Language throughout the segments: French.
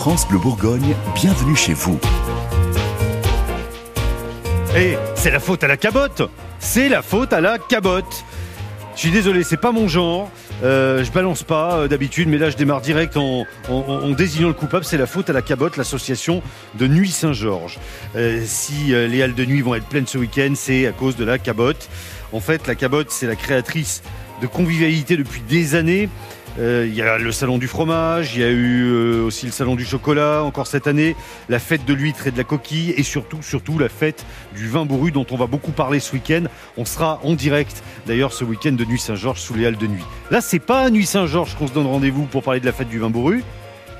France Bleu Bourgogne, bienvenue chez vous. Eh, c'est la faute à la cabotte C'est la faute à la cabotte Je suis désolé, c'est pas mon genre. Euh, je balance pas euh, d'habitude, mais là je démarre direct en, désignant le coupable. C'est la faute à la cabotte, l'association de Nuit Saint-Georges. Euh, si les halles de nuit vont être pleines ce week-end, c'est à cause de la cabotte. En fait, la cabotte, c'est la créatrice de convivialité depuis des années. Euh, Il y a le salon du fromage, il y a eu euh, aussi le salon du chocolat encore cette année, la fête de l'huître et de la coquille et surtout, la fête du vin bourru dont on va beaucoup parler ce week-end. On sera en direct d'ailleurs ce week-end de Nuit Saint-Georges sous les halles de nuit. Là, c'est pas à Nuit Saint-Georges qu'on se donne rendez-vous pour parler de la fête du vin bourru.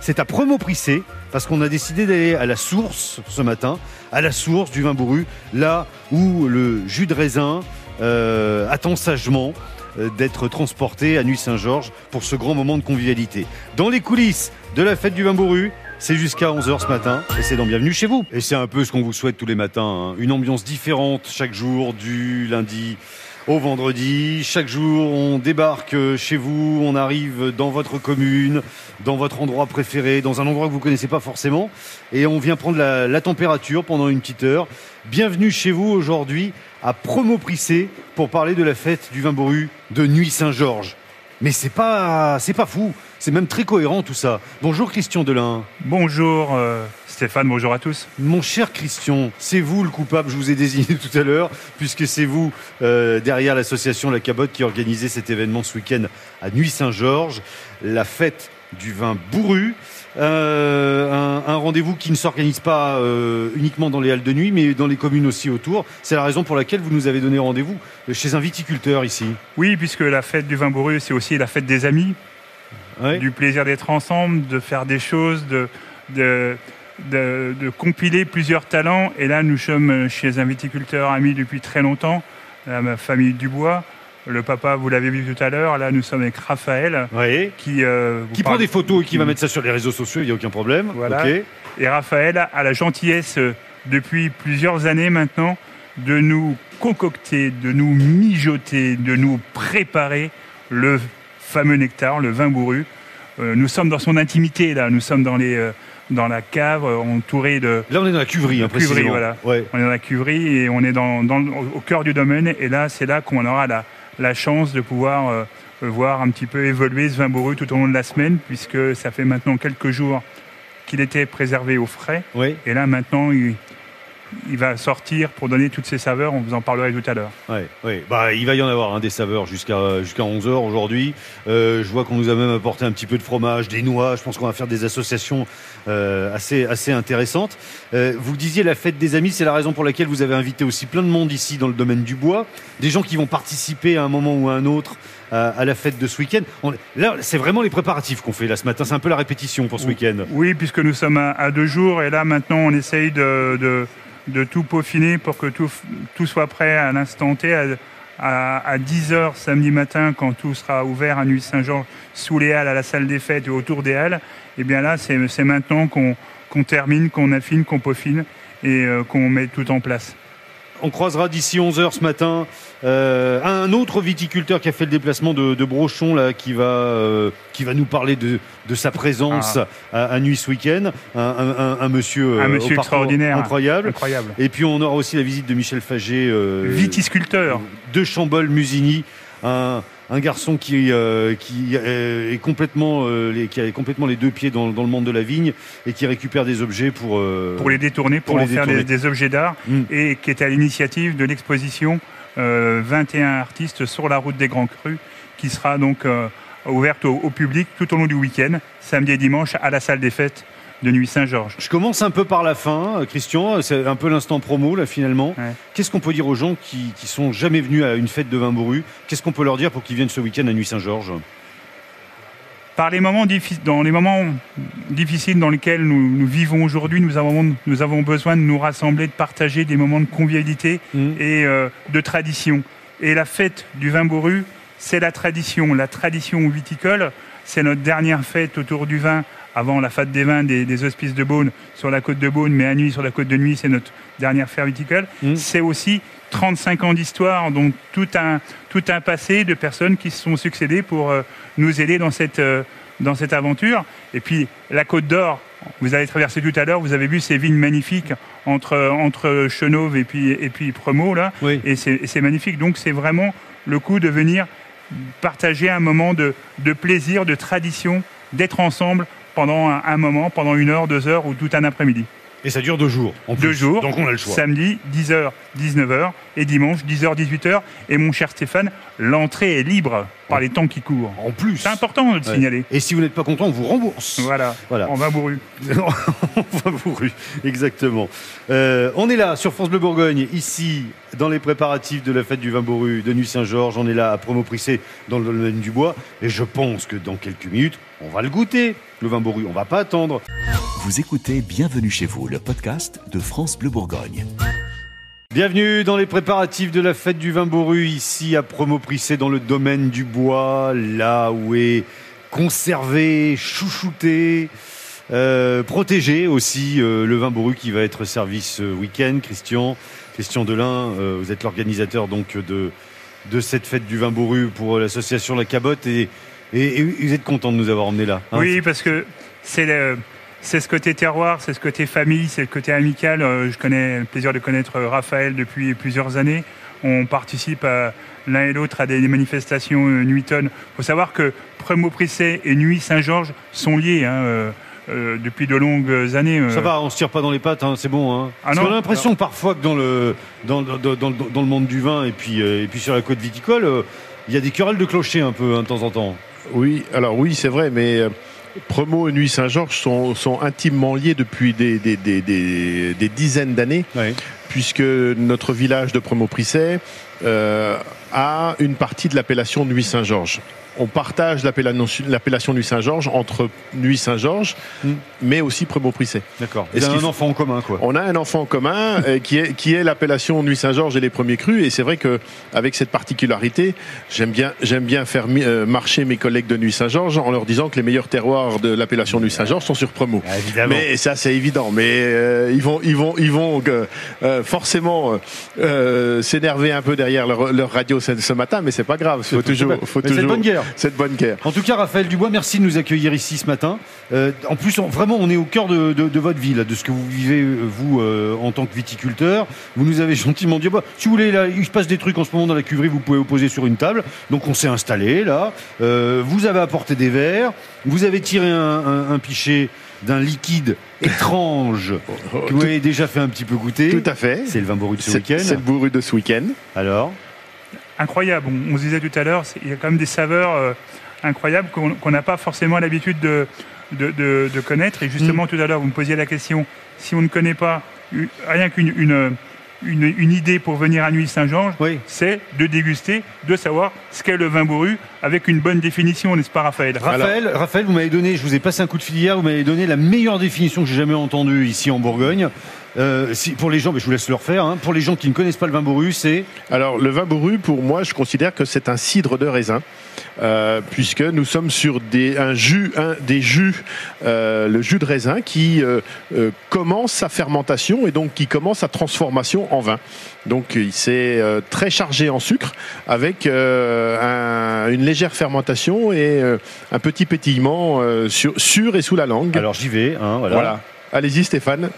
C'est à Premo Prissé parce qu'on a décidé d'aller à la source ce matin, à la source du vin bourru, là où le jus de raisin euh, attend sagement d'être transporté à Nuit Saint-Georges pour ce grand moment de convivialité. Dans les coulisses de la fête du vin c'est jusqu'à 11h ce matin et c'est dans Bienvenue chez vous. Et c'est un peu ce qu'on vous souhaite tous les matins, hein. une ambiance différente chaque jour du lundi au vendredi. Chaque jour, on débarque chez vous, on arrive dans votre commune, dans votre endroit préféré, dans un endroit que vous connaissez pas forcément, et on vient prendre la température pendant une petite heure. Bienvenue chez vous aujourd'hui à Promo Prissé pour parler de la fête du vin bourru de Nuit Saint-Georges. Mais c'est pas, c'est pas fou, c'est même très cohérent tout ça. Bonjour Christian Delin. Bonjour euh, Stéphane, bonjour à tous. Mon cher Christian, c'est vous le coupable, je vous ai désigné tout à l'heure, puisque c'est vous, euh, derrière l'association La Cabotte, qui organisait cet événement ce week-end à Nuit Saint-Georges, la fête du vin bourru. Euh, un, un rendez-vous qui ne s'organise pas euh, uniquement dans les halles de nuit, mais dans les communes aussi autour. C'est la raison pour laquelle vous nous avez donné rendez-vous chez un viticulteur ici. Oui, puisque la fête du vin bourru, c'est aussi la fête des amis, Ouais. du plaisir d'être ensemble, de faire des choses, de, de, de, de compiler plusieurs talents. Et là, nous sommes chez un viticulteur ami depuis très longtemps, la famille Dubois. Le papa, vous l'avez vu tout à l'heure, là, nous sommes avec Raphaël, Ouais. qui, euh, Qui prend des photos et qui va mettre ça sur les réseaux sociaux, il n'y a aucun problème. Voilà. Et Raphaël a la gentillesse, euh, depuis plusieurs années maintenant, de nous concocter, de nous mijoter, de nous préparer le fameux nectar, le vin bourru. Euh, nous sommes dans son intimité, là. Nous sommes dans, les, euh, dans la cave, entourés de. Là, on est dans la cuverie, hein, Cuverie, voilà. Ouais. On est dans la cuverie et on est dans, dans au cœur du domaine. Et là, c'est là qu'on aura la, la chance de pouvoir euh, voir un petit peu évoluer ce vin bourru tout au long de la semaine, puisque ça fait maintenant quelques jours qu'il était préservé au frais. Ouais. Et là, maintenant, il, il va sortir pour donner toutes ses saveurs. On vous en parlerait tout à l'heure. Ouais, ouais. Bah, il va y en avoir hein, des saveurs jusqu'à jusqu'à 11h aujourd'hui. Euh, je vois qu'on nous a même apporté un petit peu de fromage, des noix. Je pense qu'on va faire des associations euh, assez, assez intéressantes. Euh, vous disiez la fête des amis, c'est la raison pour laquelle vous avez invité aussi plein de monde ici dans le domaine du bois. Des gens qui vont participer à un moment ou à un autre à, la fête de ce week-end. Là, c'est vraiment les préparatifs qu'on fait là ce matin. C'est un peu la répétition pour ce week-end. Oui, puisque nous sommes à, à deux jours. Et là, maintenant, on essaye de, de, de tout peaufiner pour que tout, tout soit prêt à l'instant T. À, à, à 10h samedi matin, quand tout sera ouvert à Nuit Saint-Jean, sous les halles, à la salle des fêtes et autour des halles, et bien là, c'est maintenant qu'on qu'on termine, qu'on affine, qu'on peaufine et euh, qu'on met tout en place. On croisera d'ici 11h ce matin euh, un autre viticulteur qui a fait le déplacement de, de Brochon là, qui va, euh, qui va nous parler de, de sa présence à, à Nuit ce week-end. Un, un- un- un monsieur, euh, Un au monsieur extraordinaire. incroyable. Incroyable. Et puis on aura aussi la visite de Michel Faget euh, Vitisculteur. de Chambol-Musigny, un, un garçon qui, euh, qui euh, est complètement, euh, les, qui a complètement les deux pieds dans, dans le monde de la vigne et qui récupère des objets pour, euh, pour les détourner, pour, pour en les faire des, objets d'art, Mm. et qui est à l'initiative de l'exposition euh, 21 artistes sur la route des Grands Crus, qui sera donc euh, ouverte au, au public tout au long du week-end, samedi et dimanche, à la salle des fêtes de Nuit Saint-Georges. Je commence un peu par la fin, euh, Christian. C'est un peu l'instant promo, là, finalement. Ouais. Qu'est-ce qu'on peut dire aux gens qui, qui sont jamais venus à une fête de vin bourru? Qu'est-ce qu'on peut leur dire pour qu'ils viennent ce week-end à Nuit Saint-Georges? Par les moments dans les moments difficiles dans lesquels nous, nous vivons aujourd'hui, nous avons, nous avons besoin de nous rassembler, de partager des moments de convivialité Mm. et euh, de tradition. Et la fête du vin bourru, c'est la tradition. La tradition viticole, c'est notre dernière fête autour du vin avant la fête des vins des, des hospices de Beaune sur la côte de Beaune, mais à nuit sur la côte de Nuit, c'est notre dernière fête viticole. Mm. C'est aussi 35 ans d'histoire, donc tout un, tout un passé de personnes qui se sont succédées pour euh, nous aider dans cette, euh, dans cette aventure. Et puis la Côte d'Or, Vous avez traversé tout à l'heure, vous avez vu ces vignes magnifiques entre, entre Chenauve et puis, et puis là. Oui. Et c'est c'est magnifique. Donc c'est vraiment le coup de venir partager un moment de, de plaisir, de tradition, d'être ensemble pendant un, un moment, pendant une heure, deux heures ou tout un après-midi. Et ça dure deux jours. En Deux jours. Donc on a le choix. Samedi, 10h, 19h. Et dimanche, 10h, 18h. Et mon cher Stéphane, l'entrée est libre par les temps qui courent. En plus. C'est important de le Ouais. signaler. Et si vous n'êtes pas content, on vous rembourse. Voilà. Voilà. On va bourru. on va vous rue, exactement. Euh, on est là sur France Bleu Bourgogne, ici dans les préparatifs de la fête du vin bourru de Nuit Saint-Georges. On est là à Promo-Prissé dans le domaine du bois. Et je pense que dans quelques minutes, on va le goûter, le vin bourru. On va pas attendre. Vous écoutez Bienvenue chez vous, le podcast de France Bleu Bourgogne. Bienvenue dans les préparatifs de la fête du vin bourru, ici à Promo-Prissé dans le domaine du bois, là où est conservé, chouchouté, euh, protégé aussi euh, le vin bourru qui va être servi ce week-end. Christian, Christian Delin, euh, vous êtes l'organisateur donc de, de cette fête du vin bourru pour l'association La Cabotte et, et, et vous êtes content de nous avoir emmenés là. hein Oui, parce que c'est le- c'est ce côté terroir, c'est ce côté famille, c'est le côté amical. Euh, Je connais le plaisir de connaître Raphaël depuis plusieurs années. On participe l'un et l'autre à des manifestations euh, Nuiton. Il faut savoir que Premo Prissé et Nuit Saint-Georges sont liés hein, euh, depuis de longues années. euh. Ça va, on se tire pas dans les pattes, hein, c'est bon. Hein. Ah qu'on a l'impression parfois que dans le, dans, dans, dans, le monde du vin et puis, euh, et puis sur la côte viticole, il y a des querelles de clocher un peu hein, de temps en temps. Oui, alors oui, c'est vrai, mais euh, Premo et Nuit Saint-Georges sont, sont intimement liés depuis des, des, des, des- des dizaines d'années, puisque notre village de Premo-Prisset euh, a une partie de l'appellation Nuit Saint-Georges. On partage l'appellation Nuit Saint-Georges entre Nuit Saint-Georges, Hmm. mais aussi Premo-Prisset. D'accord. Vous avez un enfant en commun, quoi. On a un enfant en commun qui est, qui est l'appellation Nuit Saint-Georges et les premiers crus. Et c'est vrai que avec cette particularité, j'aime bien, j'aime bien faire euh, marcher mes collègues de Nuit Saint-Georges en leur disant que les meilleurs terroirs de l'appellation Nuit Saint-Georges sont sur Premo. Ah, évidemment. Mais ça, c'est évident. Mais euh, ils vont, ils vont, ils vont euh, forcément s'énerver un peu derrière leur, leur radio ce, ce matin, mais c'est pas grave. Faut toujours, faut toujours. bonne guerre. C'est de bonne guerre. En tout cas, Raphaël Dubois, merci de nous accueillir ici ce matin. Euh, en plus, on- vraiment, on est au cœur de, de- de votre vie, là, de ce que vous vivez, euh, vous, euh, en tant que viticulteur. Vous nous avez gentiment dit, bah, si vous voulez, là, il se passe des trucs en ce moment dans la cuverie, vous pouvez vous poser sur une table. Donc, on s'est installé, là. Euh, vous avez apporté des verres. Vous avez tiré un, un- un pichet d'un liquide étrange que vous avez déjà fait un petit peu goûter. tout à fait. C'est le vin bourru de ce week-end. c'est le bourru de ce week-end. Alors incroyable. On, on se disait tout à l'heure, il y a quand même des saveurs euh, incroyables qu'on n'a pas forcément l'habitude de, de, de- de connaître. Et Mm. justement, tout à l'heure, vous me posiez la question, si on ne connaît pas u- rien qu'une une, une, une idée pour venir à Nuit Saint-Georges, Oui. c'est de déguster, de savoir ce qu'est le vin bourru avec une bonne définition, n'est-ce pas Raphaël? Raphaël, Raphaël, vous m'avez donné, je vous ai passé un coup de fil hier, vous m'avez donné la meilleure définition que j'ai jamais entendue ici en Bourgogne. Euh, si, pour les gens, mais je vous laisse le refaire, hein, pour les gens qui ne connaissent pas le vin bourru, c'est Alors, le vin bourru, pour moi, je considère que c'est un cidre de raisin, euh, puisque nous sommes sur des, un jus, un, des jus, euh, le jus de raisin qui euh, euh, commence sa fermentation et donc qui commence sa transformation en vin. Donc, il s'est euh, très chargé en sucre, avec euh, un- une légère fermentation et euh, un petit pétillement sur, sur et sous la langue. alors j'y vais, hein, voilà. voilà. Allez-y, Stéphane.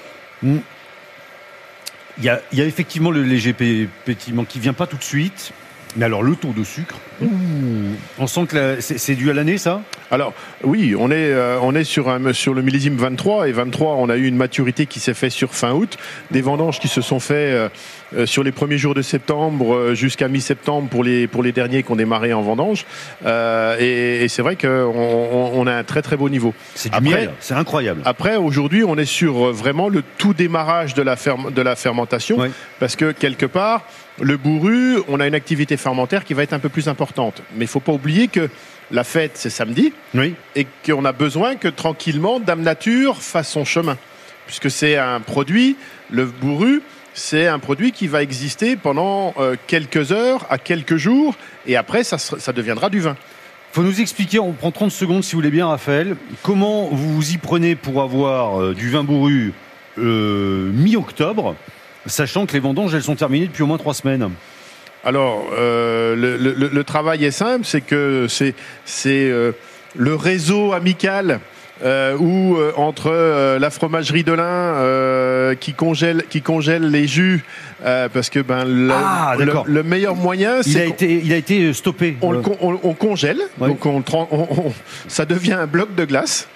Il y a, il y a effectivement le léger pé- pétillement qui vient pas tout de suite, mais alors le taux de sucre, ouh, on sent que c'est dû à l'année, ça? Alors oui, on est euh, on est sur un sur le millésime 23 et 23, on a eu une maturité qui s'est fait sur fin août, des vendanges qui se sont fait euh, euh, sur les premiers jours de septembre euh, jusqu'à mi-septembre pour les pour les derniers qui ont démarré en vendange. Euh, et et c'est vrai qu'on on, on a un très très beau niveau. C'est du miel, c'est incroyable. Après, aujourd'hui, on est sur euh, vraiment le tout démarrage de la, ferme- de la fermentation, Ouais. parce que quelque part, le bourru, on a une activité fermentaire qui va être un peu plus importante. Mais il faut pas oublier que la fête, c'est samedi, Oui, et qu'on a besoin que tranquillement, Dame Nature fasse son chemin, puisque c'est un produit, le bourru, c'est un produit qui va exister pendant euh, quelques heures à quelques jours, et après, ça, deviendra du vin. faut nous expliquer, on prend 30 secondes si vous voulez bien, Raphaël, comment vous vous y prenez pour avoir euh, du vin bourru euh, mi-octobre, sachant que les vendanges, elles sont terminées depuis au moins trois semaines? Alors, euh, le, le- le- travail est simple, c'est que c'est c'est, euh, le réseau amical euh, ou euh, entre euh, la fromagerie de l'Ain euh, qui congèle qui congèle les jus euh, parce que ben le, Ah, le- meilleur moyen Il a c'est été, il a été stoppé. on, le Euh, on- on congèle, Ouais. donc on, on- on- ça devient un bloc de glace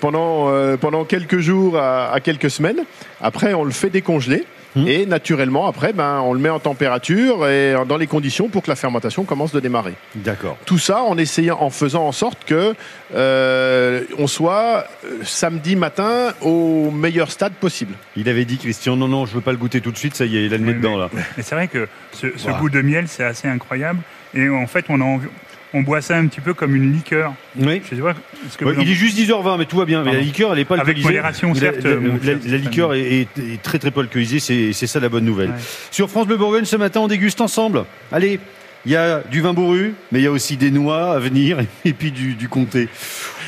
pendant, euh, pendant quelques jours à, à quelques semaines. Après, on le fait décongeler. Hmm. Et naturellement, après, ben, on le met en température et dans les conditions pour que la fermentation commence de démarrer. D'accord. Tout ça en essayant, en faisant en sorte que euh, on soit euh, samedi matin au meilleur stade possible. Il avait dit, Christian, non, non, je veux pas le goûter tout de suite, ça y est, il a le nez dedans, mais- là. Mais c'est vrai que ce, goût de miel, c'est assez incroyable. Et en fait, on, a envie- on boit ça un petit peu comme une liqueur. Oui. Je sais pas ce que Ouais, vous en- il est juste 10h20, mais tout va bien. Mais la liqueur, elle est pas Avec alcoolisée. modération, La- certes, La, la- cher la Stéphane. liqueur est, est- est très très peu alcoolisée, c'est c'est ça la bonne nouvelle. Ouais. Sur France Bleu Bourgogne, ce matin, on déguste ensemble. Allez, il y a du vin bourru, mais il y a aussi des noix à venir et puis du, du comté.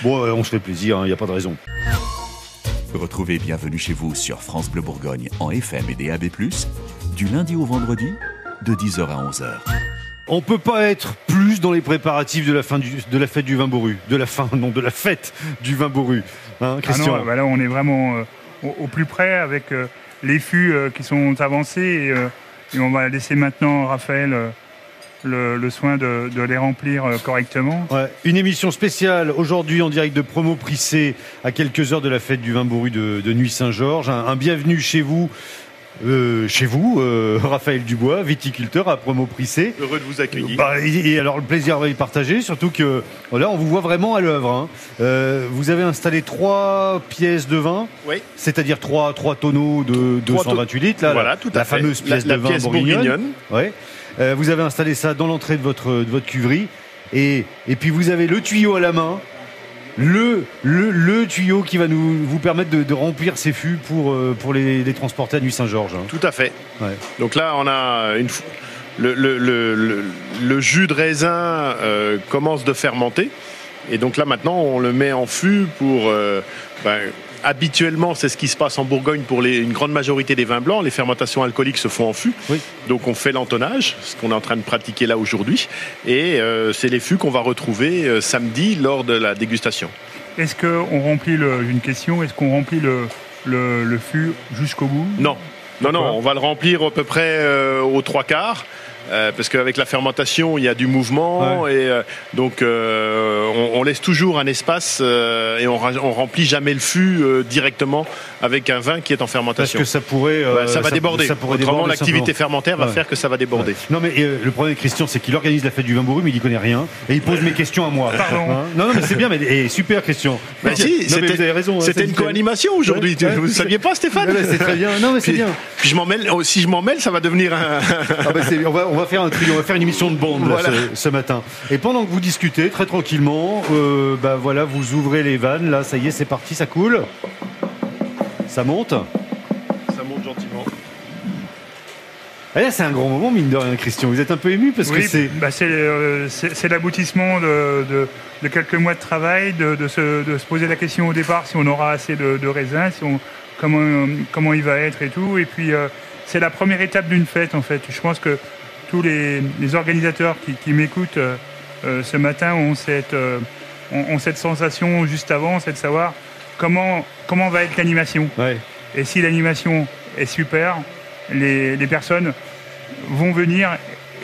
Bon, euh, on se fait plaisir, il n'y a pas de raison. Retrouvez Bienvenue chez vous sur France Bleu Bourgogne en FM et DAB+, du lundi au vendredi, de 10h à 11h. On peut pas être plus dans les préparatifs de la fin du, de la fête du vin bourru, de la fin, non, de la fête du vin bourru. Hein, Ah Christian. non, bah là, on est vraiment euh, au, au plus près avec euh, les fûts euh, qui sont avancés. Et, et on va laisser maintenant Raphaël le, le soin de, de les remplir correctement. Ouais, une émission spéciale aujourd'hui en direct de Promo Prissé à quelques heures de la fête du vin bourru de, de Nuit Saint-Georges. Un, un bienvenue chez vous, euh, chez vous, euh, Raphaël Dubois, viticulteur à Promo Prissé. Heureux de vous accueillir. Bah, et, et alors le plaisir va y partager, surtout que là on vous voit vraiment à l'œuvre. hein. Euh, vous avez installé trois pièces de vin, Oui. c'est-à-dire trois, trois tonneaux de Trois 228 litres, là, voilà, la, tout à la fait. fameuse pièce la, de la vin pièce bourguignonne. bourguignonne. Ouais. Euh, vous avez installé ça dans l'entrée de votre, de votre cuverie. Et, et puis vous avez le tuyau à la main. Le, le, le tuyau qui va nous, vous permettre de, de remplir ces fûts pour, euh, pour les, les transporter à Nuit Saint-Georges. hein. Tout à fait. Ouais. Donc là, on a une, f- le, le- le- le- le jus de raisin euh, commence de fermenter. Et donc là, maintenant, on le met en fût pour. euh, ben, habituellement, c'est ce qui se passe en Bourgogne pour les- une grande majorité des vins blancs. Les fermentations alcooliques se font en fût. Oui. Donc on fait l'entonnage, ce qu'on est en train de pratiquer là aujourd'hui. Et euh, c'est les fûts qu'on va retrouver euh, samedi lors de la dégustation. Est-ce qu'on remplit le, une question, est-ce qu'on remplit le, le, le fût jusqu'au bout? Non, non, non, on va le remplir à peu près euh, aux trois quarts. Euh, parce qu'avec la fermentation, il y a du mouvement et euh, donc euh, on, on laisse toujours un espace euh, et on, on remplit jamais le fût euh, directement avec un vin qui est en Parce fermentation. que ça pourrait. euh, ça va déborder. Ça pourrait Autrement, l'activité fermentaire va Ouais. faire que ça va déborder. Ouais. Non mais euh, le problème avec Christian c'est qu'il organise la fête du vin bourru mais il y connaît rien et il pose mes questions à moi. Pardon. Hein non, non mais c'est bien mais et super Christian. Bah Non, si, mais vous avez raison. hein, C'était une nickel. co-animation aujourd'hui. Ouais, tu- ouais. Vous ne saviez pas, Stéphane Ouais, ouais, c'est très bien. Non mais c'est Puis- bien. Puis je m'en mêle. oh, Si je m'en mêle, ça va devenir un. Ah bah, c'est- on, va, on va faire un trio, on va faire une émission de bande là, ce, ce matin. Et pendant que vous discutez très tranquillement, euh, bah voilà, vous ouvrez les vannes, là, ça y est, c'est parti, ça coule. Ça monte. ça monte gentiment. Là, c'est un grand moment, mine de rien, Christian. Vous êtes un peu ému parce Oui, que c'est. bah, c'est euh, c'est- c'est l'aboutissement de, de- de quelques mois de travail, de, de se, de se poser la question au départ si on aura assez de, de raisins, si on, comment, comment il va être et tout. Et puis, euh, c'est la première étape d'une fête, en fait. Je pense que tous les, les organisateurs qui, qui m'écoutent euh, euh, ce matin ont cette, euh, ont, ont cette sensation juste avant, c'est de savoir comment, comment va être l'animation. Ouais. Et si l'animation est super, les, les personnes vont venir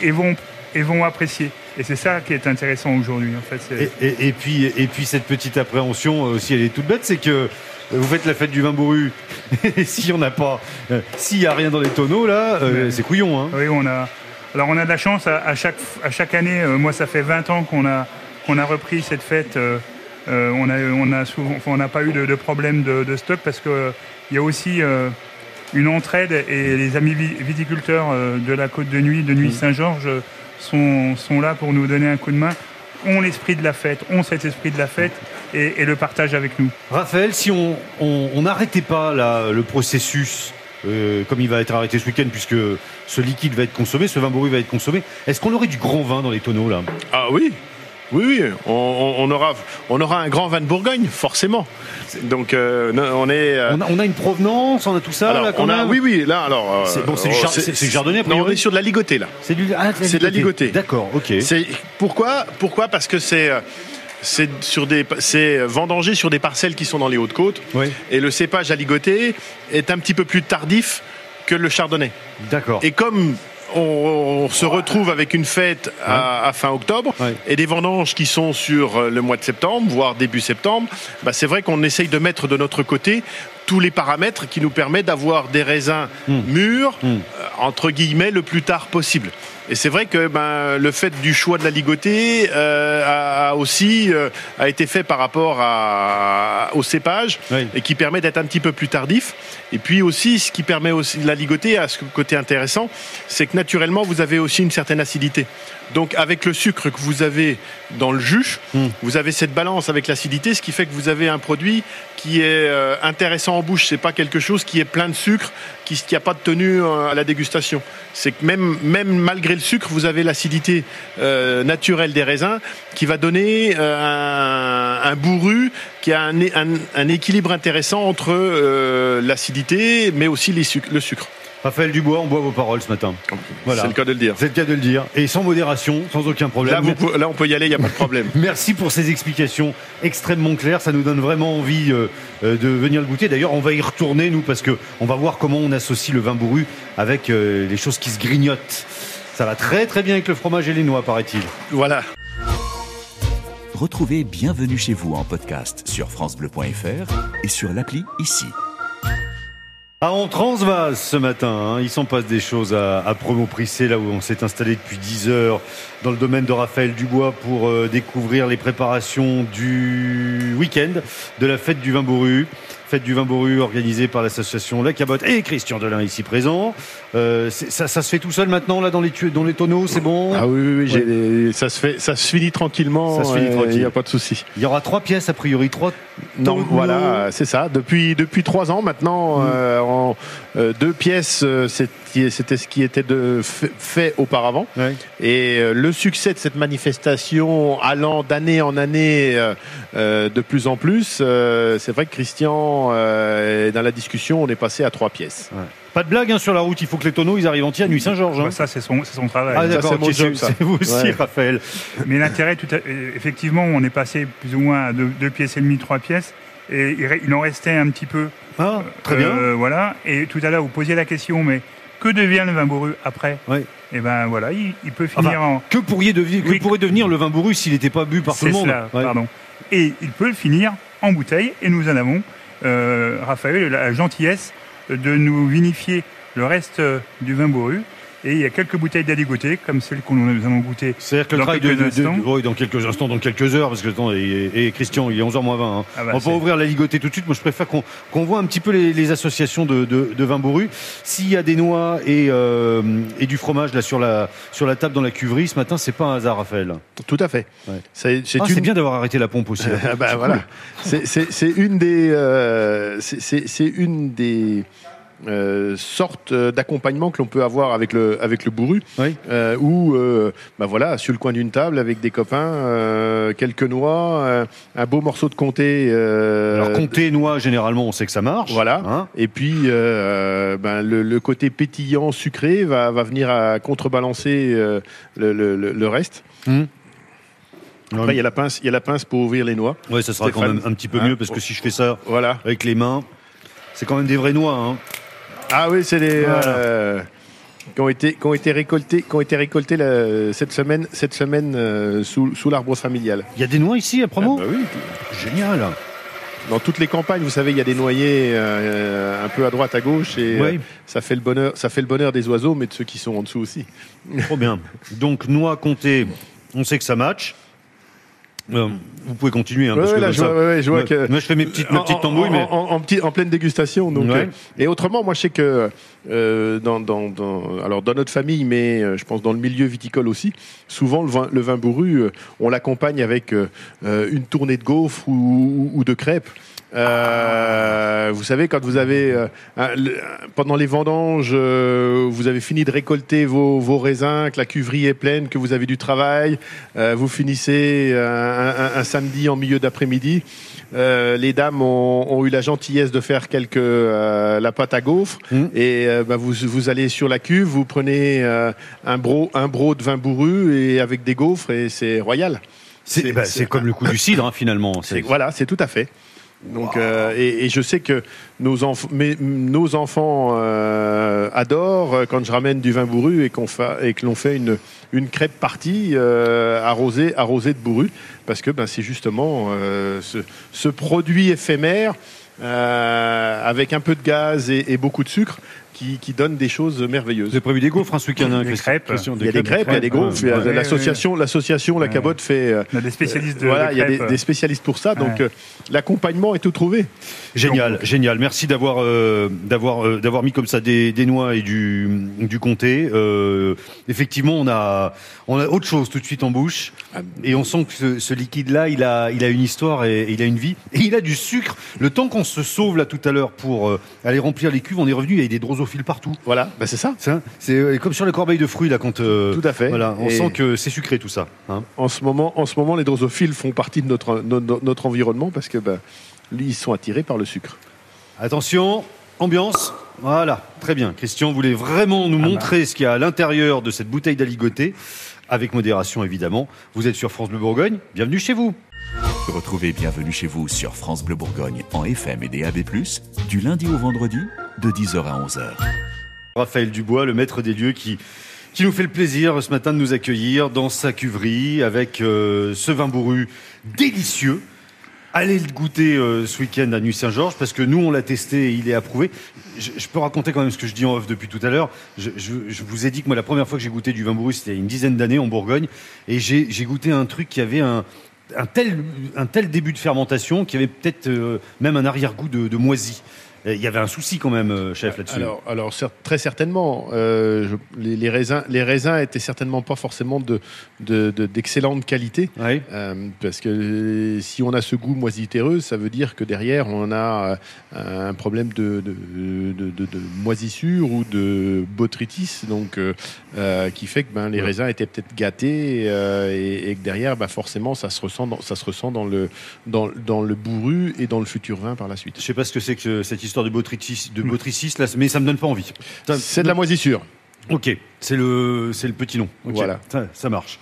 et vont, et vont apprécier. Et c'est ça qui est intéressant aujourd'hui. En fait, Et, et- et puis, et puis cette petite appréhension aussi, elle est toute bête, c'est que vous faites la fête du vin bourru. Et s'il y en a pas, euh, s'il y a rien dans les tonneaux là, euh, c'est couillon. Hein. Oui, on a. Alors on a de la chance à, à chaque à chaque année. euh, moi, ça fait 20 ans qu'on a qu'on a repris cette fête. euh, euh, on a on a souvent, enfin, on n'a pas eu de, de problème de, de stock parce que euh, il y a aussi une entraide et les amis vi- viticulteurs de la côte de nuit de Nuit Saint-Georges euh, sont sont là pour nous donner un coup de main. Ont l'esprit de la fête, ont cet esprit de la fête et, et le partagent avec nous. Raphaël, si on on- on n'arrêtait pas là, le processus, euh, comme il va être arrêté ce week-end, puisque ce liquide va être consommé, ce vin bourru va être consommé, est-ce qu'on aurait du grand vin dans les tonneaux là? Ah oui, oui, oui. On, aura, on aura un grand vin de Bourgogne, forcément. Donc euh, on est. euh, on a, on a une provenance, on a tout ça alors, là quand on a, même oui, oui. Là, alors. euh, C'est- bon, c'est du oh, chardonnay, Non, on est sur de la ligotée là. C'est ah, de la ligotée. D'accord, ok. Pourquoi Pourquoi? Parce que c'est. C'est sur des, c'est vendangé sur des parcelles qui sont dans les Hautes-Côtes. Oui. Et le cépage à ligoter est un petit peu plus tardif que le chardonnay. D'accord. Et comme on, on se retrouve avec une fête à, à fin octobre Ouais. et des vendanges qui sont sur le mois de septembre, voire début septembre, bah c'est vrai qu'on essaye de mettre de notre côté tous les paramètres qui nous permettent d'avoir des raisins mûrs, Mm. euh, entre guillemets, le plus tard possible. Et c'est vrai que ben, le fait du choix de la ligotée euh, a, a aussi euh, a été fait par rapport à, au cépage Oui. et qui permet d'être un petit peu plus tardif. Et puis aussi, ce qui permet aussi de la ligoter, à ce côté intéressant, c'est que naturellement, vous avez aussi une certaine acidité. Donc, avec le sucre que vous avez dans le jus, Mm. vous avez cette balance avec l'acidité, ce qui fait que vous avez un produit qui est euh, intéressant en bouche. C'est pas quelque chose qui est plein de sucre, qui n'a pas de tenue euh, à la dégustation. C'est que même, même malgré le sucre, vous avez l'acidité euh, naturelle des raisins qui va donner un, bourru qui a un, équilibre intéressant entre l'acidité, mais aussi le sucre. Raphaël Dubois, on boit vos paroles ce matin. Voilà. C'est le cas de le dire. C'est le cas de le dire. Et sans modération, sans aucun problème. Là, vous pou- là, on peut y aller, il n'y a pas de problème. Merci pour ces explications extrêmement claires. Ça nous donne vraiment envie euh, euh, de venir le goûter. D'ailleurs, on va y retourner, nous, parce que on va voir comment on associe le vin bourru avec euh, les choses qui se grignotent. Ça va très très bien avec le fromage et les noix, paraît-il. Voilà. Retrouvez Bienvenue chez vous en podcast sur FranceBleu.fr et sur l'appli ici. Ah, on transvase ce matin. hein. Il s'en passe des choses à, à Promo-Prissé, là où on s'est installé depuis 10 heures dans le domaine de Raphaël Dubois pour euh, découvrir les préparations du week-end de la fête du vin bourru. Fête du vin bourru organisée par l'association La Cabotte et Christian Delin ici présent. Euh, ça, ça se fait tout seul maintenant là dans les, dans les tonneaux, c'est bon? Ah oui, oui, oui, j'ai- ça, se fait, ça se finit tranquillement. Ça se finit euh, tranquille. Il n'y a pas de souci. Il y aura trois pièces a priori, trois Non, tonneaux. voilà, c'est ça. Depuis depuis trois ans maintenant, euh, en euh, deux pièces, c'est- c'était ce qui était de, fait, fait auparavant. Ouais. Et euh, le succès de cette manifestation allant d'année en année euh, euh, de plus en plus, euh, c'est vrai que Christian, euh, dans la discussion, on est passé à trois pièces. Pas de blague hein, sur la route, il faut que les tonneaux ils arrivent entiers à Nuit-Saint-Georges. hein. Bah, ça, c'est son, travail. Ah d'accord, c'est vous aussi Ouais. Raphaël. Mais l'intérêt, tout à- effectivement, on est passé plus ou moins à deux, deux pièces et demie, trois pièces, et il, en restait un petit peu. Ah, très bien. Voilà. Et tout à l'heure, vous posiez la question, mais que devient le vin bourru après Ouais. Et ben voilà, il, il peut finir Enfin, en. Que, pourriez devenir, que Oui. pourrait devenir le vin bourru s'il n'était pas bu par tout le monde cela, Ouais. pardon. Et il peut finir en bouteille, et nous en avons, euh, Raphaël, la gentillesse de nous vinifier le reste euh, du vin bourru. Et il y a quelques bouteilles d'aligoté, comme celles que nous allons goûter. C'est-à-dire que le Dans travail de, quelques de- de- instants. oui, dans quelques instants, dans quelques heures, parce que attends, et, et Christian, il est 11h moins 20. hein. Ah bah, On va ouvrir la ligoté tout de suite. Moi, je préfère qu'on qu'on voit un petit peu les, les associations de, de, de vin bourru. S'il y a des noix et, euh, et du fromage là sur la sur la table dans la cuverie ce matin, c'est pas un hasard, Raphaël. Tout à fait. Ouais. C'est Ah, une c'est bien d'avoir arrêté la pompe aussi. Ah bah voilà. C'est- une des, euh, c'est une des euh, sortes d'accompagnement que l'on peut avoir avec le avec le bourru, Oui. euh, où euh, bah voilà sur le coin d'une table avec des copains, euh, quelques noix, un beau morceau de comté. Alors compter noix, généralement, on sait que ça marche. Voilà. Hein Et puis, ben, le, le côté pétillant, sucré va, va venir à contrebalancer le, le- reste. Hum. Après, il y a la pince, il y a la pince pour ouvrir les noix. Ouais, ça sera quand même un petit peu Hein mieux parce que si je fais ça Voilà. avec les mains, c'est quand même des vraies noix. Hein. Ah oui, c'est les Voilà. euh, qui ont été qui ont été récoltés qui ont été récoltés la- cette semaine cette semaine euh, sous, sous l'arbre familial. Il y a des noix ici à promo Ah bah oui. Génial. Dans toutes les campagnes, vous savez, il y a des noyers euh, un peu à droite, à gauche, et Oui. euh, ça fait le bonheur, ça fait le bonheur des oiseaux, mais de ceux qui sont en dessous aussi. Trop bien. Donc, noix comptée, on sait que ça match. Euh, vous pouvez continuer. Hein, Ouais, parce ouais, que là, comme je ça- vois, ouais, ouais, je vois moi, que- moi, je fais mes petites, mes petites tambouilles, en- mais en, en petit- en pleine dégustation. Donc, euh, et autrement, moi, je sais que euh, dans, dans, dans- alors dans notre famille, mais je pense dans le milieu viticole aussi, souvent le vin, le vin bourru, on l'accompagne avec une tournée de gaufres ou, ou- ou de crêpes. Euh, vous savez, quand vous avez euh, un- le- pendant les vendanges, euh, vous avez fini de récolter vos, vos raisins, que la cuverie est pleine, que vous avez du travail, vous finissez un, un- un samedi en milieu d'après-midi. Les dames ont, ont eu la gentillesse de faire quelques la pâte à gaufres Mm. et bah, vous, vous allez sur la cuve, vous prenez un bro un bro de vin bourru et avec des gaufres et c'est royal. C'est bah, comme le coup du cidre, hein, finalement. Voilà, c'est tout à fait. Donc, euh, et, je sais que nos, enf- nos enfants euh, adorent euh, quand je ramène du vin bourru et qu'on et que l'on fait une, une crêpe partie euh, arrosée, arrosée de bourru, parce que ben, c'est justement euh, ce, ce produit éphémère euh, avec un peu de gaz et, et beaucoup de sucre qui, qui donne des choses Vous merveilleuses. avez prévu des gaufres, hein, ce week-end hein, Des Christian- crêpes. Il y a des crêpes, il y a des gaufres. il y ouais. L'association, l'association, la Ouais. cabotte fait. euh, On a des spécialistes de, voilà, il y a des, spécialistes pour ça. Donc Ouais. euh, l'accompagnement est tout trouvé. Génial, génial. Merci d'avoir euh, d'avoir euh, d'avoir mis comme ça des, des noix et du du comté. Euh, effectivement, on a on a autre chose tout de suite en bouche et on sent que ce, ce liquide-là, il a il a une histoire et, et il a une vie et il a du sucre. Le temps qu'on se sauve là tout à l'heure pour euh, aller remplir les cuves, on est revenu. Il y a des drosophiles partout. Voilà, bah, c'est ça. C'est euh, comme sur les corbeilles de fruits là quand. euh, Tout à fait. Voilà, on Et sent que c'est sucré tout ça. hein. en ce moment, en ce moment, les drosophiles font partie de notre no- no- notre environnement parce que bah, ils sont attirés par le sucre. Attention, ambiance. Voilà, très bien. Christian voulait vraiment nous Ah bah. montrer ce qu'il y a à l'intérieur de cette bouteille d'aligoté, avec modération évidemment. Vous êtes sur France Bleu Bourgogne, bienvenue chez vous. Retrouvez Bienvenue chez vous sur France Bleu Bourgogne en FM et DAB+, du lundi au vendredi, de 10h à 11h. Raphaël Dubois, le maître des lieux qui, qui nous fait le plaisir ce matin de nous accueillir dans sa cuverie avec euh, ce vin bourru délicieux. Allez le goûter euh, ce week-end à Nuit Saint-Georges parce que nous on l'a testé et il est approuvé. Je, peux raconter quand même ce que je dis en off depuis tout à l'heure. Je, vous ai dit que moi la première fois que j'ai goûté du vin bourru c'était il y a une dizaine d'années en Bourgogne et j'ai goûté un truc qui avait un, un, tel, un tel début de fermentation qui avait peut-être euh, même un arrière-goût de, de moisi. Et Il y avait un souci quand même, euh, chef, là-dessus. Alors, très certainement, euh, je- les, les raisins, les raisins étaient certainement pas forcément de de- de- d'excellente qualité. Euh, parce que euh, si on a ce goût moisitéreux, ça veut dire que derrière on a euh, un problème de, de, moisissure ou de botrytis, donc euh, euh, qui fait que ben, les raisins étaient peut-être gâtés euh, et, et que derrière, ben, forcément, ça se ressent, dans, ça se ressent dans le dans, dans le bourru et dans le futur vin par la suite. Je sais pas ce que c'est que cette histoire de botrytis, de botrytis là, mais ça me donne pas envie. C'est de la moisissure. Ok, c'est le, c'est le petit nom. Voilà. ça, ça marche.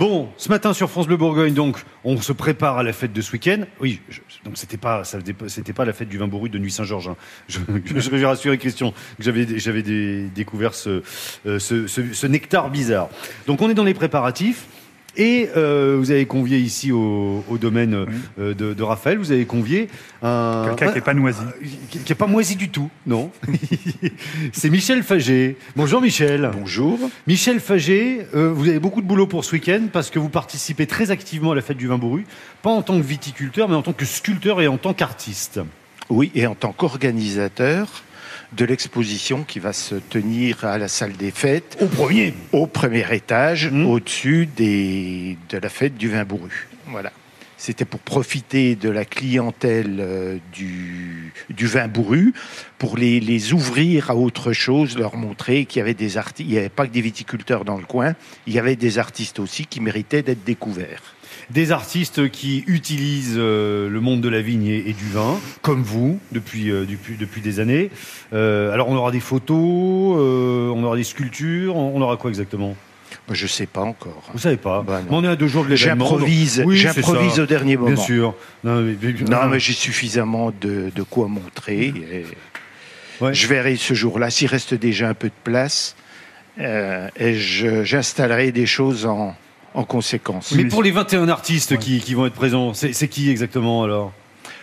Bon, ce matin sur France Bleu Bourgogne, donc, on se prépare à la fête de ce week-end. Oui, je- donc c'était pas, c'était pas la fête du vin bourru de Nuit Saint-Georges. hein. Je, je vais rassurer Christian que j'avais, j'avais découvert ce, euh, ce, ce- ce nectar bizarre. Donc, on est dans les préparatifs. Et euh, vous avez convié ici au, au domaine euh, de, de Raphaël, vous avez convié un Quelqu'un qui n'est pas noisi. qui qui est pas moisi du tout, non? c'est Michel Faget. Bonjour Michel. Bonjour. Michel Faget, euh, vous avez beaucoup de boulot pour ce week-end parce que vous participez très activement à la fête du vin bourru, pas en tant que viticulteur, mais en tant que sculpteur et en tant qu'artiste. Oui, et en tant qu'organisateur de l'exposition qui va se tenir à la salle des fêtes, Au premier. au premier étage, Mmh. au-dessus des, de la fête du vin bourru. Voilà. C'était pour profiter de la clientèle euh, du, du vin bourru, pour les, les ouvrir à autre chose, leur montrer qu'il y avait des artistes, il n'y avait pas que des viticulteurs dans le coin, il y avait des artistes aussi qui méritaient d'être découverts. Des artistes qui utilisent euh, le monde de la vigne et, et du vin, comme vous, depuis, euh, depuis, depuis des années. Euh, alors on aura des photos, on aura des sculptures, on, on aura quoi exactement? Je ne sais pas encore. Vous savez pas. Bah, on est à deux jours de l'événement. J'improvise, Oui, j'improvise au dernier moment. Bien sûr. Non, mais, mais- Non, mais j'ai suffisamment de, de quoi montrer. et Ouais. Je verrai ce jour-là s'il reste déjà un peu de place. euh, et j'installerai des choses en, en conséquence. Mais pour les 21 artistes qui, qui vont être présents, c'est c'est qui exactement alors?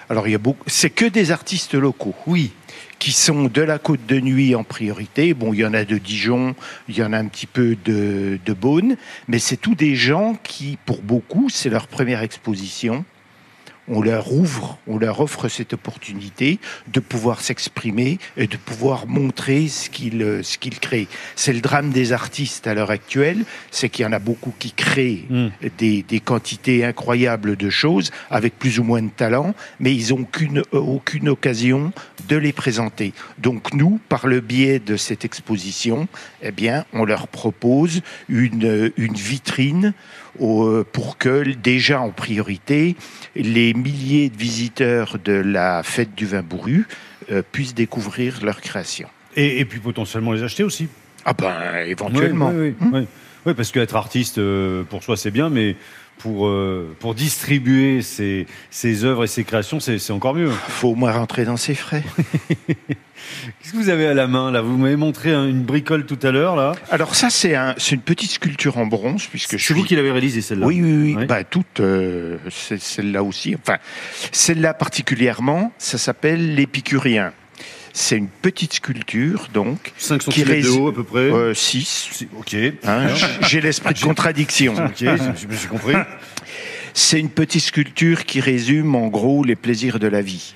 Alors, il y a beaucoup. C'est que des artistes locaux. Oui. Qui sont de la côte de nuit en priorité. Bon, il y en a de Dijon, il y en a un petit peu de, de Beaune, mais c'est tous des gens qui, pour beaucoup, c'est leur première exposition. On leur ouvre, on leur offre cette opportunité de pouvoir s'exprimer et de pouvoir montrer ce qu'ils euh, ce qu'ils créent. C'est le drame des artistes à l'heure actuelle, c'est qu'il y en a beaucoup qui créent Mm. des, des quantités incroyables de choses avec plus ou moins de talent, mais ils n'ont aucune, euh, aucune occasion de les présenter. Donc nous, par le biais de cette exposition, eh bien, on leur propose une, euh, une vitrine pour que, déjà en priorité, les milliers de visiteurs de la fête du vin bourru euh, puissent découvrir leur création. Et, et puis potentiellement les acheter aussi. Ah ben, éventuellement. Oui, oui, oui. Oui. Oui, parce qu'être artiste, euh, pour soi, c'est bien, mais pour, euh, pour distribuer ses, ses œuvres et ses créations, c'est encore mieux. faut au moins rentrer dans ses frais. Qu'est-ce que vous avez à la main là? Vous m'avez montré un- une bricole tout à l'heure là. Alors ça, c'est un, une petite sculpture en bronze, puisque je C'est vous qui l'avez réalisé celle-là Oui, oui, oui. Ouais. Bah, toutes, euh, celle-là aussi. Enfin, celle-là particulièrement, ça s'appelle l'épicurien. C'est une petite sculpture, donc, 5 Qui cm de haut à peu près. euh, 6. C'est- Ok. J'ai l'esprit de contradiction. Ok, j'ai compris. C'est une petite sculpture qui résume en gros les plaisirs de la vie.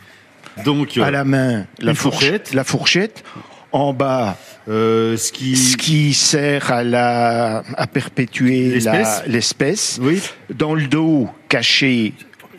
Donc, À la main, la fourchette. La fourchette. En bas, euh, ce qui. ce qui sert à, la, à perpétuer l'espèce. Oui, Dans le dos, caché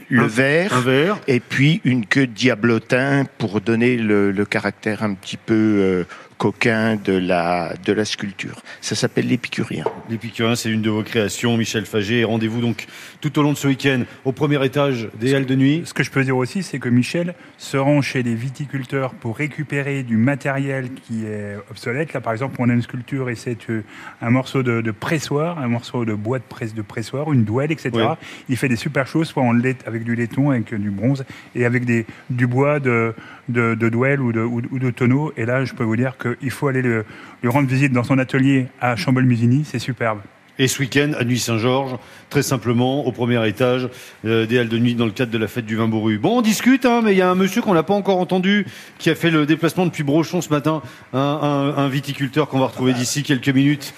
le Un- verre. un verre. Et puis une queue de diablotin pour donner le, le caractère un petit peu euh, coquin de la, de la sculpture. Ça s'appelle l'épicurien. L'Épicurien, c'est une de vos créations, Michel Faget. Et Rendez-vous donc tout au long de ce week-end au premier étage des Halles de Nuit. Ce que je peux dire aussi, c'est que Michel se rend chez les viticulteurs pour récupérer du matériel qui est obsolète. Là, par exemple, on a une sculpture et c'est euh, un morceau de, de pressoir, un morceau de bois de, presse, de pressoir, une douelle, etc. Oui. Il fait des super choses, soit en lait, avec du laiton, avec du bronze, et avec des, du bois de, de, de douelle ou de, ou, de- ou de tonneau. Et là, je peux vous dire qu'il faut aller le, lui rendre visite dans son atelier à Chambol-Musigny. C'est superbe. Et ce week-end, à Nuit Saint-Georges, très simplement, au premier étage euh, des Halles de Nuit, dans le cadre de la fête du vin bourru. Bon, on discute, hein, mais il y a un monsieur qu'on n'a pas encore entendu, qui a fait le déplacement depuis Brochon ce matin, un, un- un viticulteur qu'on va retrouver d'ici quelques minutes.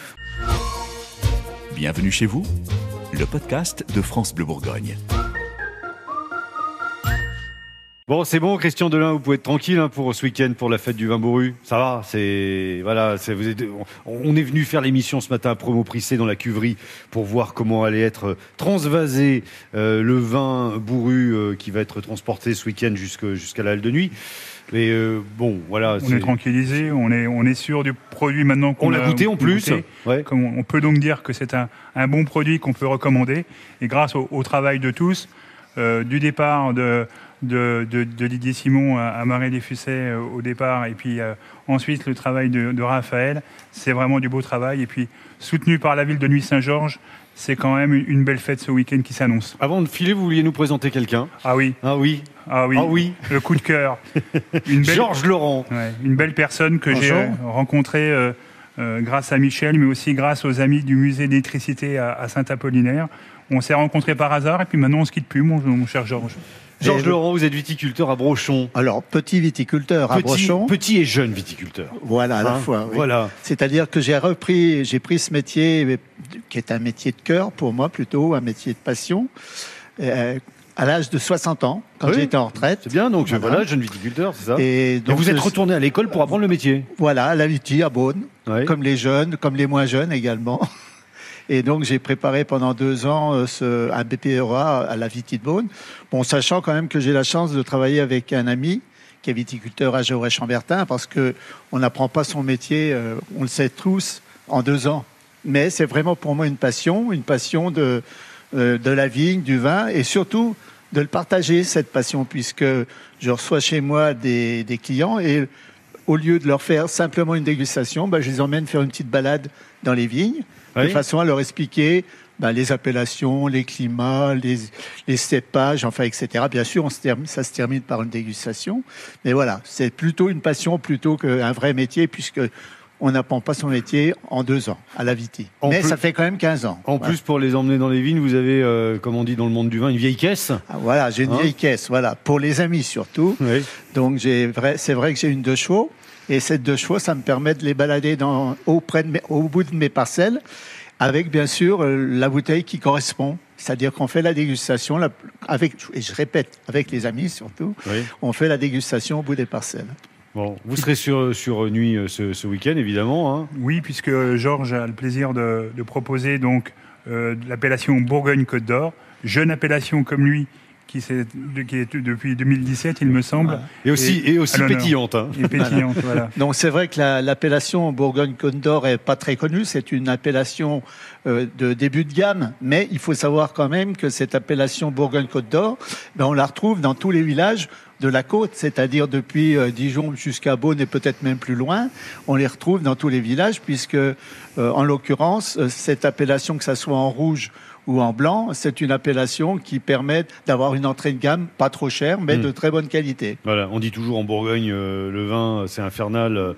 Bienvenue chez vous, le podcast de France Bleu Bourgogne. Bon, c'est bon, Christian Delin, vous pouvez être tranquille hein, pour ce week-end, pour la fête du vin bourru. Ça va, c'est voilà, c'est vous êtes, on, on est venu faire l'émission ce matin à Promo Prissé dans la cuverie pour voir comment allait être transvasé euh, le vin bourru euh, qui va être transporté ce week-end jusque- jusqu'à la halle de nuit. Mais euh, bon, voilà. On c'est- est tranquillisé, on est, on est sûr du produit maintenant qu'on On l'a a goûté en plus. goûté. Ouais. On on peut donc dire que c'est un, un bon produit qu'on peut recommander. Et grâce au, au travail de tous, euh, du départ de, de, de- de Didier Simon à, à Marie Desfusset euh, au départ, et puis euh, ensuite le travail de, de Raphaël, c'est vraiment du beau travail. Et puis soutenu par la ville de Nuit-Saint-Georges, c'est quand même une, belle fête ce week-end qui s'annonce. Avant de filer, vous vouliez nous présenter quelqu'un? Ah oui, Ah oui, ah oui, ah oui. le coup de cœur. Belle- Georges Laurent. Ouais, une belle personne que j'ai euh, rencontrée euh, euh, grâce à Michel, mais aussi grâce aux amis du musée d'électricité à, à Saint-Apollinaire. On s'est rencontrés par hasard et puis maintenant on se quitte plus, mon, mon cher Georges. Georges Laurent, vous êtes viticulteur à Brochon. Alors, petit viticulteur à Petit, Brochon. petit et jeune viticulteur. Voilà, à la Hein, fois. oui. Voilà. C'est-à-dire que j'ai repris, j'ai pris ce métier qui est un métier de cœur pour moi plutôt, un métier de passion, euh, à l'âge de 60 ans, quand Oui. j'étais en retraite. C'est bien, donc Voilà. voilà, jeune viticulteur, c'est ça Et Et donc vous êtes retourné à l'école pour apprendre le métier. Voilà, à la Viti, à Beaune, Ouais. comme les jeunes, comme les moins jeunes également. Et donc j'ai préparé pendant deux ans euh, ce, un BPRA à la Viti de Beaune, bon, sachant quand même que j'ai la chance de travailler avec un ami qui est viticulteur à Georet-Chambertin, parce que on n'apprend pas son métier, euh, on le sait tous, en deux ans. Mais c'est vraiment pour moi une passion, une passion de, euh, de la vigne, du vin, et surtout de le partager, cette passion, puisque je reçois chez moi des, des clients et au lieu de leur faire simplement une dégustation, ben, je les emmène faire une petite balade dans les vignes, de façon à leur expliquer ben, les appellations, les climats, les, les cépages, enfin, etc. Bien sûr, on se termine, ça se termine par une dégustation, mais voilà, c'est plutôt une passion plutôt qu'un vrai métier, puisque on n'apprend pas son métier en deux ans à la Viti. En mais plus- ça fait quand même 15 ans. En Voilà. plus, pour les emmener dans les vignes, vous avez, euh, comme on dit dans le monde du vin, une vieille caisse. Ah, voilà, j'ai une Hein vieille caisse, voilà, pour les amis surtout. Oui. Donc c'est vrai que j'ai une deux chevaux et cette deux chevaux, ça me permet de les balader dans, auprès de mes- au bout de mes parcelles, avec bien sûr euh, la bouteille qui correspond. C'est-à-dire qu'on fait la dégustation, la- avec, et je répète, avec les amis surtout, Oui. on fait la dégustation au bout des parcelles. Bon, vous serez sur, sur Nuit euh, ce, ce week-end, évidemment. hein. Oui, puisque Georges a le plaisir de, de proposer donc euh, l'appellation Bourgogne-Côte d'Or, jeune appellation comme lui, qui, est depuis 2017, il me semble, Et aussi, et, aussi pétillante. hein. et pétillante. voilà. Donc c'est vrai que la- l'appellation Bourgogne-Côte d'Or est pas très connue. C'est une appellation euh, de début de gamme, mais il faut savoir quand même que cette appellation Bourgogne-Côte d'Or, ben, on la retrouve dans tous les villages de la côte, c'est-à-dire depuis euh, Dijon jusqu'à Beaune et peut-être même plus loin. On les retrouve dans tous les villages puisque, euh, en l'occurrence, euh, cette appellation, que ça soit en rouge ou en blanc, c'est une appellation qui permet d'avoir une entrée de gamme pas trop chère, mais Mm. de très bonne qualité. Voilà, on dit toujours en Bourgogne, euh, le vin, c'est infernal. euh,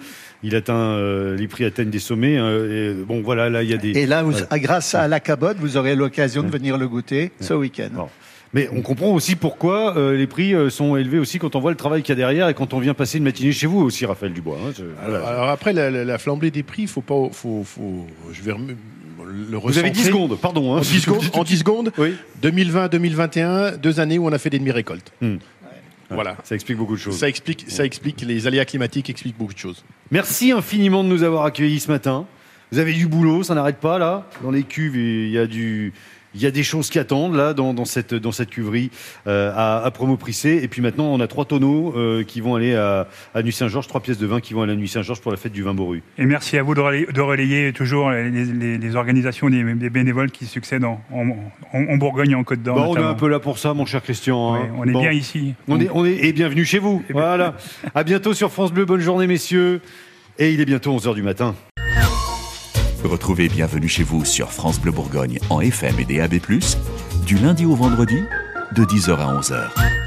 il atteint, euh, les prix atteignent des sommets. euh, et bon, voilà, là, il y a des. Et là, vous- Voilà. grâce à la cabotte, vous aurez l'occasion de venir le goûter ce week-end. Bon. Mais on comprend aussi pourquoi euh, les prix euh, sont élevés aussi quand on voit le travail qu'il y a derrière et quand on vient passer une matinée chez vous aussi, Raphaël Dubois. hein, je-. Alors, alors après, la, la- la flambée des prix, faut pas, faut, faut, je vais rem- le Vous avez 10 recentrer. secondes, pardon. Hein, En 10 secondes, en 10 secondes Oui. 2020-2021, deux années où on a fait des demi-récoltes. Hmm. Voilà. Ça explique beaucoup de choses. Ça explique, ça explique les aléas climatiques, explique beaucoup de choses. Merci infiniment de nous avoir accueillis ce matin. Vous avez du boulot, ça n'arrête pas là. Dans les cuves, il y a du, il y a des choses qui attendent là dans, dans cette dans cette cuverie euh, à, à Promoprissé. Et puis maintenant, on a trois tonneaux euh, qui vont aller à, à Nuit Saint-Georges, trois pièces de vin qui vont aller à Nuit Saint-Georges pour la fête du vin bourru. Et merci à vous de relayer, de relayer toujours les, les- les organisations des, des bénévoles qui succèdent en, en- en- en Bourgogne et en Côte d'Or. Bah, on est un peu là pour ça, mon cher Christian. hein. On est Bon. bien ici. On est, on est, et bienvenue chez vous. Voilà. À bientôt sur France Bleu. Bonne journée, messieurs. Et il est bientôt 11h du matin. Retrouvez Bienvenue chez vous sur France Bleu Bourgogne en FM et DAB+, du lundi au vendredi, de 10h à 11h.